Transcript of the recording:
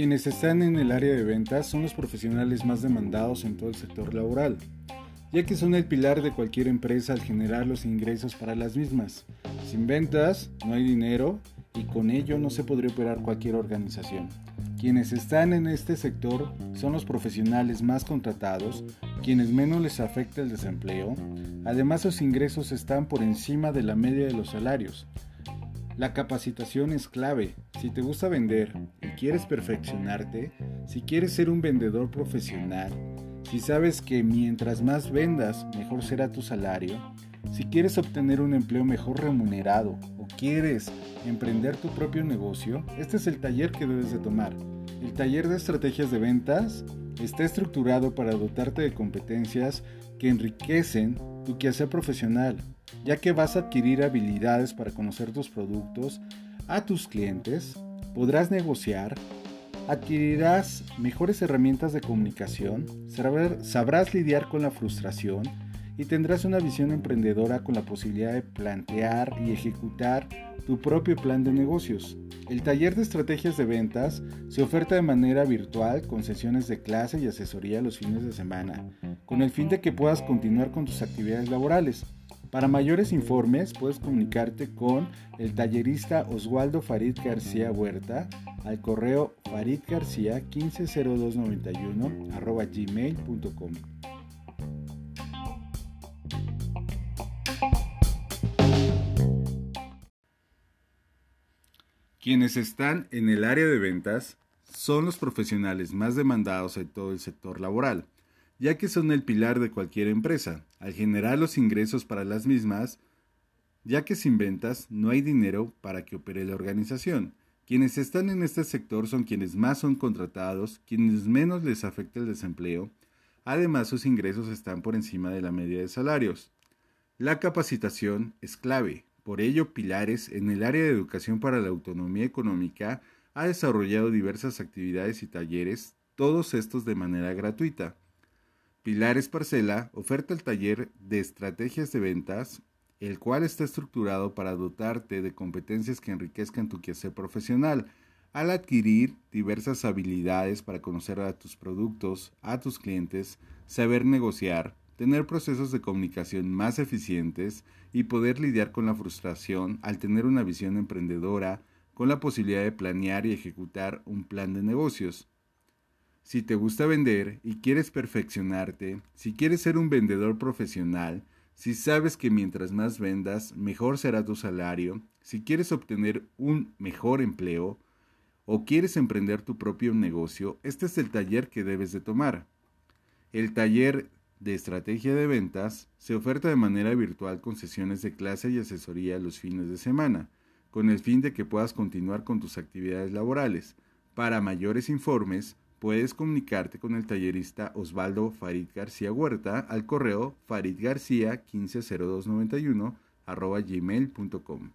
Quienes están en el área de ventas son los profesionales más demandados en todo el sector laboral, ya que son el pilar de cualquier empresa al generar los ingresos para las mismas. Sin ventas no hay dinero y con ello no se podría operar cualquier organización. Quienes están en este sector son los profesionales más contratados, quienes menos les afecta el desempleo. Además, sus ingresos están por encima de la media de los salarios. La capacitación es clave. Si te gusta vender y quieres perfeccionarte, si quieres ser un vendedor profesional, si sabes que mientras más vendas, mejor será tu salario, si quieres obtener un empleo mejor remunerado o quieres emprender tu propio negocio, este es el taller que debes de tomar. El taller de estrategias de ventas está estructurado para dotarte de competencias que enriquecen tu quehacer profesional, ya que vas a adquirir habilidades para conocer tus productos a tus clientes, podrás negociar, adquirirás mejores herramientas de comunicación, sabrás lidiar con la frustración, y tendrás una visión emprendedora con la posibilidad de plantear y ejecutar tu propio plan de negocios. El taller de estrategias de ventas se oferta de manera virtual con sesiones de clase y asesoría los fines de semana, con el fin de que puedas continuar con tus actividades laborales. Para mayores informes puedes comunicarte con el tallerista Oswaldo Farid García Huerta al correo faridgarcía 150291 gmail.com. Quienes están en el área de ventas son los profesionales más demandados en todo el sector laboral, ya que son el pilar de cualquier empresa, al generar los ingresos para las mismas, ya que sin ventas no hay dinero para que opere la organización. Quienes están en este sector son quienes más son contratados, quienes menos les afecta el desempleo, además sus ingresos están por encima de la media de salarios. La capacitación es clave, por ello, Pilares, en el área de educación para la autonomía económica, ha desarrollado diversas actividades y talleres, todos estos de manera gratuita. Pilares Parcela oferta el taller de estrategias de ventas, el cual está estructurado para dotarte de competencias que enriquezcan tu quehacer profesional, al adquirir diversas habilidades para conocer a tus productos, a tus clientes, saber negociar, tener procesos de comunicación más eficientes y poder lidiar con la frustración al tener una visión emprendedora con la posibilidad de planear y ejecutar un plan de negocios. Si te gusta vender y quieres perfeccionarte, si quieres ser un vendedor profesional, si sabes que mientras más vendas, mejor será tu salario, si quieres obtener un mejor empleo o quieres emprender tu propio negocio, este es el taller que debes de tomar. El taller de estrategia de ventas se oferta de manera virtual con sesiones de clase y asesoría los fines de semana, con el fin de que puedas continuar con tus actividades laborales. Para mayores informes, puedes comunicarte con el tallerista Osvaldo Farid García Huerta al correo faridgarcía 150291 gmail.com.